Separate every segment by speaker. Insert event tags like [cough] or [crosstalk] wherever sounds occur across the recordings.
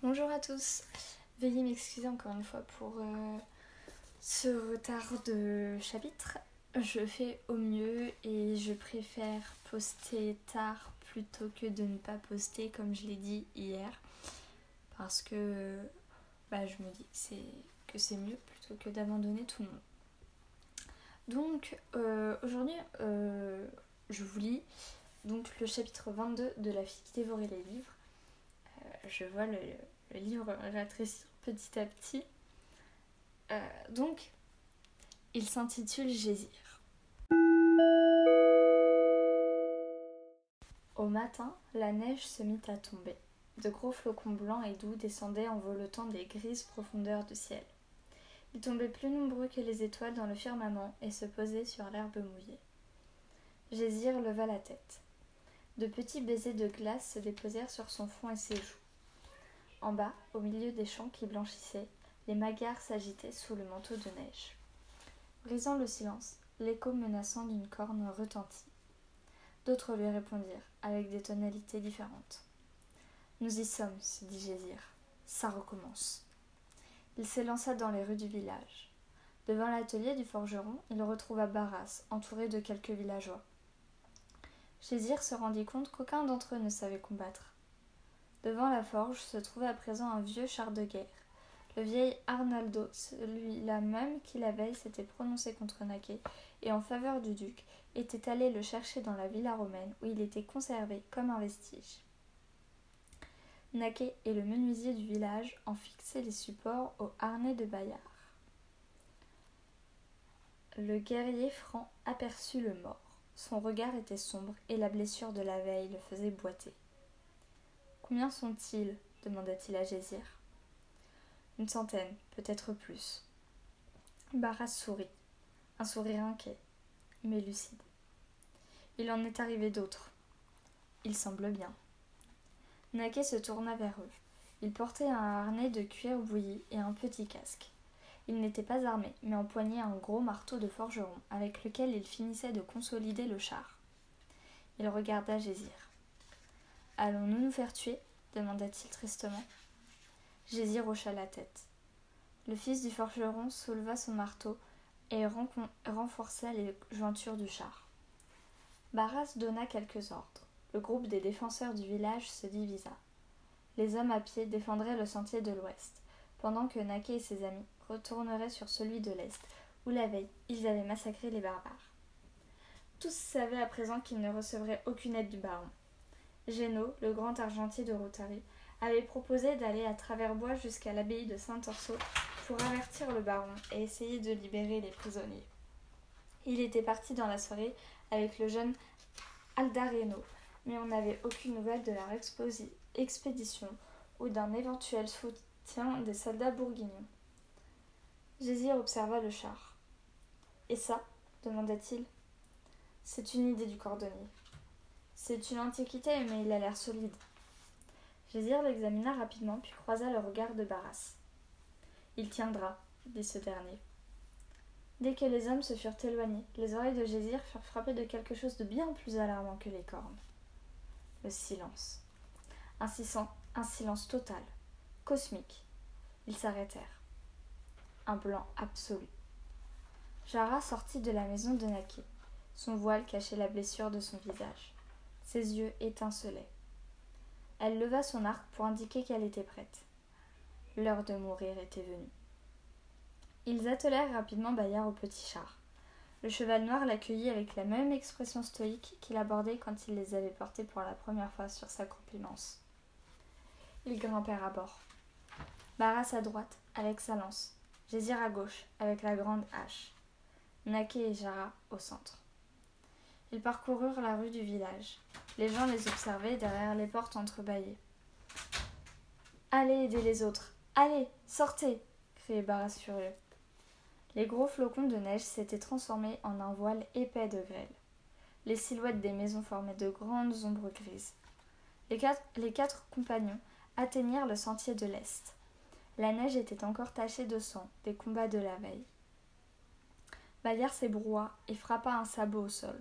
Speaker 1: Bonjour à tous. Veuillez m'excuser encore une fois pour euh, ce retard de chapitre. Je fais au mieux et je préfère poster tard plutôt que de ne pas poster comme je l'ai dit hier. Parce que bah, je me dis que c'est, mieux plutôt que d'abandonner tout le monde. Donc euh, aujourd'hui euh, je vous lis donc, le chapitre 22 de La fille qui dévorait les livres. Je vois le, livre rétrécir petit à petit. Euh, donc, il s'intitule Gésir. Au matin, la neige se mit à tomber. De gros flocons blancs et doux descendaient en voletant des grises profondeurs du ciel. Ils tombaient plus nombreux que les étoiles dans le firmament et se posaient sur l'herbe mouillée. Gésir leva la tête. De petits baisers de glace se déposèrent sur son front et ses joues. En bas, au milieu des champs qui blanchissaient, les magars s'agitaient sous le manteau de neige. Brisant le silence, l'écho menaçant d'une corne retentit. D'autres lui répondirent, avec des tonalités différentes. Nous y sommes, se dit Gésir. Ça recommence. Il s'élança dans les rues du village. Devant l'atelier du forgeron, il retrouva Barras, entouré de quelques villageois. Gésir se rendit compte qu'aucun d'entre eux ne savait combattre. Devant la forge se trouvait à présent un vieux char de guerre. Le vieil Arnaldo, celui-là même qui la veille s'était prononcé contre Naquet et en faveur du duc, était allé le chercher dans la villa romaine où il était conservé comme un vestige. Naquet et le menuisier du village en fixaient les supports au harnais de Bayard. Le guerrier franc aperçut le mort. Son regard était sombre et la blessure de la veille le faisait boiter. Combien sont-ils? demanda-t-il à Gésir. Une centaine, peut-être plus. Barras sourit, un sourire inquiet, mais lucide. Il en est arrivé d'autres. Il semble bien. Naquet se tourna vers eux. Il portait un harnais de cuir bouilli et un petit casque. Il n'était pas armé, mais empoignait un gros marteau de forgeron, avec lequel il finissait de consolider le char. Il regarda Gésir. Allons-nous nous faire tuer? demanda-t-il tristement. Gésir hocha la tête. Le fils du forgeron souleva son marteau et renforça les jointures du char. Barras donna quelques ordres. Le groupe des défenseurs du village se divisa. Les hommes à pied défendraient le sentier de l'ouest, pendant que Naquet et ses amis retourneraient sur celui de l'est, où la veille ils avaient massacré les barbares. Tous savaient à présent qu'ils ne recevraient aucune aide du baron. Génaud, le grand argentier de Rotary, avait proposé d'aller à travers bois jusqu'à l'abbaye de Saint-Orso pour avertir le baron et essayer de libérer les prisonniers. Il était parti dans la soirée avec le jeune Aldareno, mais on n'avait aucune nouvelle de leur expédition ou d'un éventuel soutien des soldats bourguignons. Gésir observa le char. Et ça? demanda-t-il. C'est une idée du cordonnier. C'est une antiquité, mais il a l'air solide. Gésir l'examina rapidement, puis croisa le regard de Barras. Il tiendra, dit ce dernier. Dès que les hommes se furent éloignés, les oreilles de Gésir furent frappées de quelque chose de bien plus alarmant que les cornes. Le silence. Un, un silence total, cosmique. Ils s'arrêtèrent. Un blanc absolu. Jara sortit de la maison de Naquet. Son voile cachait la blessure de son visage. Ses yeux étincelaient. Elle leva son arc pour indiquer qu'elle était prête. L'heure de mourir était venue. Ils attelèrent rapidement Bayard au petit char. Le cheval noir l'accueillit avec la même expression stoïque qu'il abordait quand il les avait portés pour la première fois sur sa corpulence. Ils grimpèrent à bord. Barras à droite, avec sa lance. Gésir à gauche, avec la grande hache. Naquet et Jara au centre. Ils parcoururent la rue du village. Les gens les observaient derrière les portes entrebâillées. Allez aider les autres. Allez, sortez criait Barras furieux. Les gros flocons de neige s'étaient transformés en un voile épais de grêle. Les silhouettes des maisons formaient de grandes ombres grises. Les quatre, compagnons atteignirent le sentier de l'Est. La neige était encore tachée de sang des combats de la veille. Bayard s'ébroua et frappa un sabot au sol.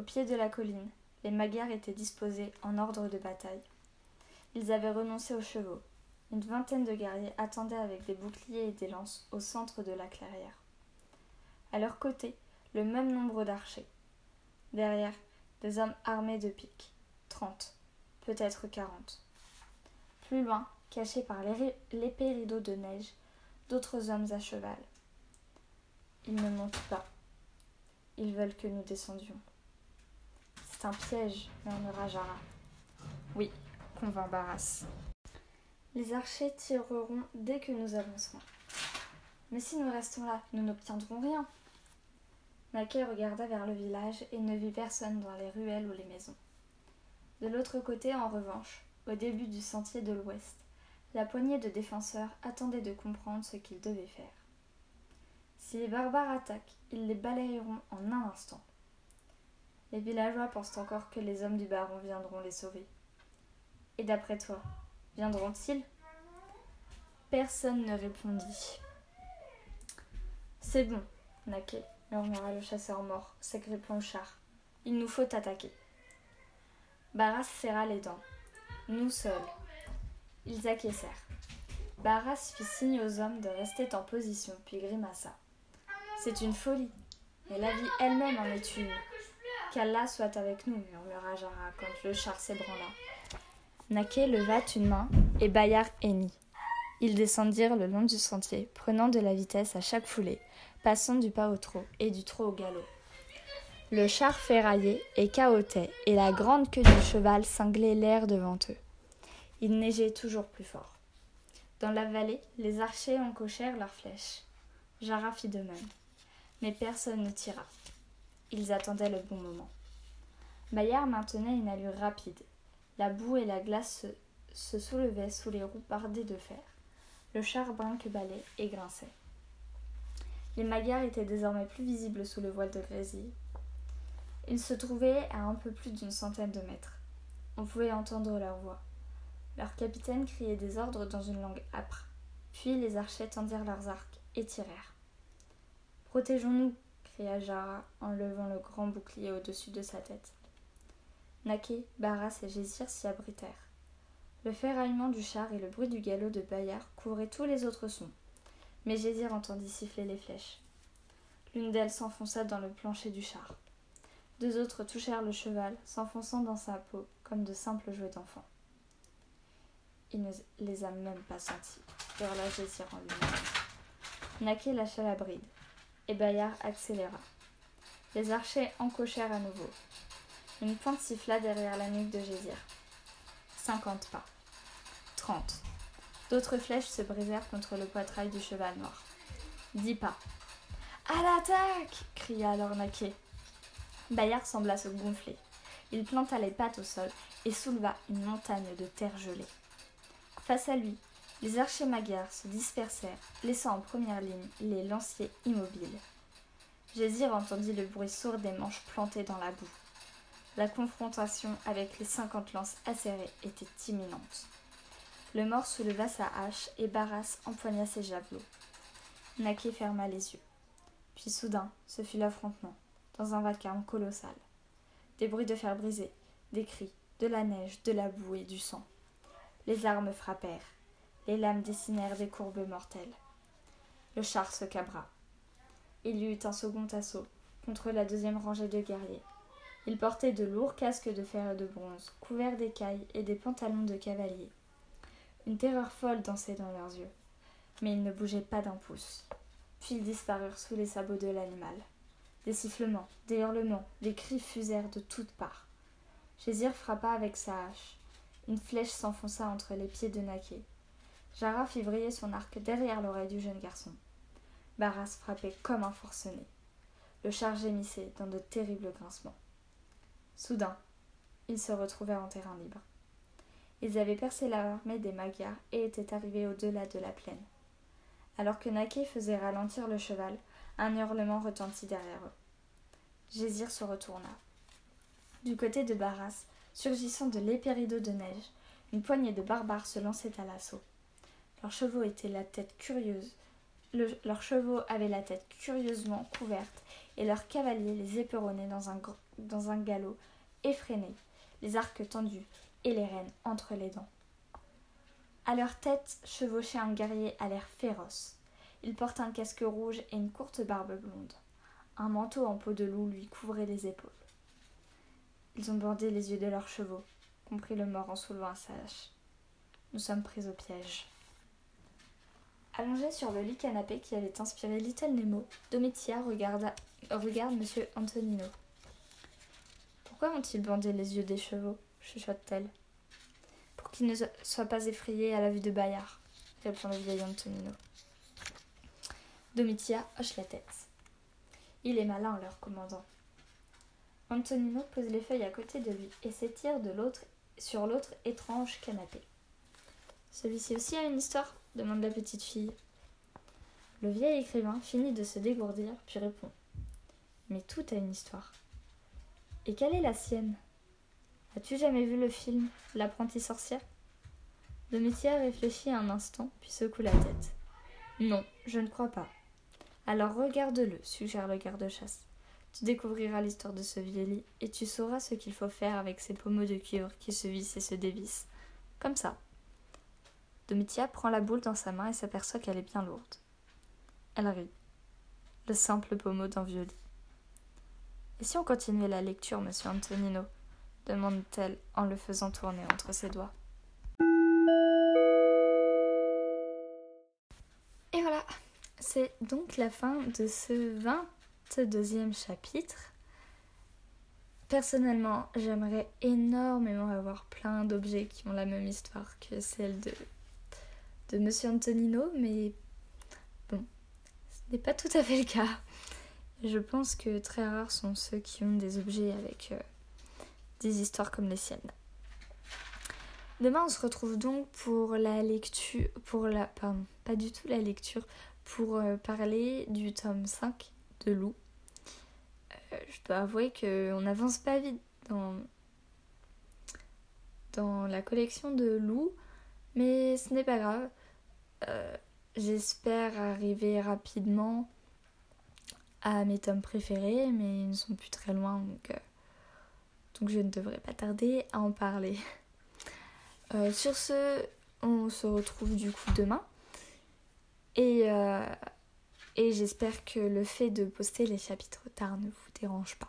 Speaker 1: Au pied de la colline, les Magyars étaient disposés en ordre de bataille. Ils avaient renoncé aux chevaux. Une vingtaine de guerriers attendaient avec des boucliers et des lances au centre de la clairière. À leur côté, le même nombre d'archers. Derrière, des hommes armés de piques. Trente, peut-être quarante. Plus loin, cachés par l'épais rideau de neige, d'autres hommes à cheval. Ils ne montent pas. Ils veulent que nous descendions. C'est un piège, murmura Jara. Oui, convint Barras. Les archers tireront dès que nous avancerons. Mais si nous restons là, nous n'obtiendrons rien. Naquet regarda vers le village et ne vit personne dans les ruelles ou les maisons. De l'autre côté, en revanche, au début du sentier de l'ouest, la poignée de défenseurs attendait de comprendre ce qu'ils devaient faire. Si les barbares attaquent, ils les balayeront en un instant. Les villageois pensent encore que les hommes du baron viendront les sauver. Et d'après toi, viendront-ils? Personne ne répondit. C'est bon, Naquet, murmura le chasseur mort, s'agrippant le char. Il nous faut attaquer. Barras serra les dents. Nous seuls. Ils acquiescèrent. Barras fit signe aux hommes de rester en position, puis grimaça. C'est une folie, mais la vie elle-même en est une. Qu'Allah soit avec nous, murmura Jara quand le char s'ébranla. Naquet leva une main et Bayard hennit. Ils descendirent le long du sentier, prenant de la vitesse à chaque foulée, passant du pas au trot et du trot au galop. Le char ferraillait et cahotait, et la grande queue du cheval cinglait l'air devant eux. Il neigeait toujours plus fort. Dans la vallée, les archers encochèrent leurs flèches. Jara fit de même. Mais personne ne tira. Ils attendaient le bon moment. Bayard maintenait une allure rapide. La boue et la glace se, soulevaient sous les roues bardées de fer. Le char brinque-ballait et grinçait. Les Magyars étaient désormais plus visibles sous le voile de grésille. Ils se trouvaient à un peu plus d'une centaine de mètres. On pouvait entendre leur voix. Leur capitaine criait des ordres dans une langue âpre. Puis les archers tendirent leurs arcs et tirèrent. Protégeons-nous en levant le grand bouclier au-dessus de sa tête. Naquet, Barras et Gésir s'y abritèrent. Le ferraillement du char et le bruit du galop de Bayard couvraient tous les autres sons, mais Gésir entendit siffler les flèches. L'une d'elles s'enfonça dans le plancher du char. Deux autres touchèrent le cheval, s'enfonçant dans sa peau comme de simples jouets d'enfants. Il ne les a même pas sentis, hurla Gésir en lui-même. Lâcha la bride Bayard accéléra. Les archers encochèrent à nouveau. Une pointe siffla derrière la nuque de Gésir. Cinquante pas. Trente. D'autres flèches se brisèrent contre le poitrail du cheval noir. Dix pas. À l'attaque cria alors Naquet. Bayard sembla se gonfler. Il planta les pattes au sol et souleva une montagne de terre gelée. Face à lui, les archers magyars se dispersèrent, laissant en première ligne les lanciers immobiles. Gésir entendit le bruit sourd des manches plantées dans la boue. La confrontation avec les cinquante lances acérées était imminente. Le mort souleva sa hache et Barras empoigna ses javelots. Naquet ferma les yeux. Puis soudain, ce fut l'affrontement, dans un vacarme colossal. Des bruits de fer brisé, des cris, de la neige, de la boue et du sang. Les armes frappèrent. Les lames dessinèrent des courbes mortelles. Le char se cabra. Il y eut un second assaut contre la deuxième rangée de guerriers. Ils portaient de lourds casques de fer et de bronze, couverts d'écailles et des pantalons de cavalier. Une terreur folle dansait dans leurs yeux, mais ils ne bougeaient pas d'un pouce. Puis ils disparurent sous les sabots de l'animal. Des sifflements, des hurlements, des cris fusèrent de toutes parts. Gésir frappa avec sa hache. Une flèche s'enfonça entre les pieds de Naquet. Jara fit son arc derrière l'oreille du jeune garçon. Barras frappait comme un forcené. Le char gémissait dans de terribles grincements. Soudain, ils se retrouvèrent en terrain libre. Ils avaient percé l'armée des Magyars et étaient arrivés au-delà de la plaine. Alors que Naquet faisait ralentir le cheval, un hurlement retentit derrière eux. Gésir se retourna. Du côté de Barras, surgissant de l'épais rideau de neige, une poignée de barbares se lançait à l'assaut. Leurs chevaux la tête curieuse. leurs chevaux avaient la tête curieusement couverte et leurs cavaliers les éperonnaient dans un, un galop effréné, les arcs tendus et les rênes entre les dents. À leur tête chevauchait un guerrier à l'air féroce. Il portait un casque rouge et une courte barbe blonde. Un manteau en peau de loup lui couvrait les épaules. Ils ont bandé les yeux de leurs chevaux, comprit le mort en soulevant sa hache. Nous sommes pris au piège. Allongé sur le lit canapé qui avait inspiré Little Nemo, Domitia regarda, regarde Monsieur Antonino. Pourquoi ont-ils bandé les yeux des chevaux? chuchote-t-elle. Pour qu'ils ne soient pas effrayés à la vue de Bayard, répond le vieil Antonino. Domitia hoche la tête. Il est malin, leur commandant. Antonino pose les feuilles à côté de lui et s'étire de l'autre sur l'autre étrange canapé. Celui-ci aussi a une histoire? Demande la petite fille. Le vieil écrivain finit de se dégourdir, puis répond. Mais tout a une histoire. Et quelle est la sienne? As-tu jamais vu le film L'apprenti sorcière Domitia réfléchit un instant, puis secoue la tête. Non, je ne crois pas. Alors regarde-le, suggère le garde-chasse. Tu découvriras l'histoire de ce vieil lit et tu sauras ce qu'il faut faire avec ces pommeaux de cuivre qui se vissent et se dévissent. Comme ça. Domitia prend la boule dans sa main et s'aperçoit qu'elle est bien lourde. Elle rit. Le simple pommeau d'un vieux lit. Et si on continuait la lecture, monsieur Antonino? demande-t-elle en le faisant tourner entre ses doigts. Et voilà, c'est donc la fin de ce 22e chapitre. Personnellement, j'aimerais énormément avoir plein d'objets qui ont la même histoire que celle de, de Monsieur Antonino, mais bon, ce n'est pas tout à fait le cas. Je pense que très rares sont ceux qui ont des objets avec euh, des histoires comme les siennes. Demain, on se retrouve donc pour la lecture, pour la, pardon, pas du tout la lecture, pour euh, parler du tome 5 de Lou. Euh, je dois avouer qu'on n'avance pas vite dans, dans la collection de Lou, mais ce n'est pas grave. Euh, j'espère arriver rapidement à mes tomes préférés, mais ils ne sont plus très loin, donc donc je ne devrais pas tarder à en parler. [laughs] Euh, sur ce, on se retrouve du coup demain. Et, euh, et j'espère que le fait de poster les chapitres tard ne vous dérange pas.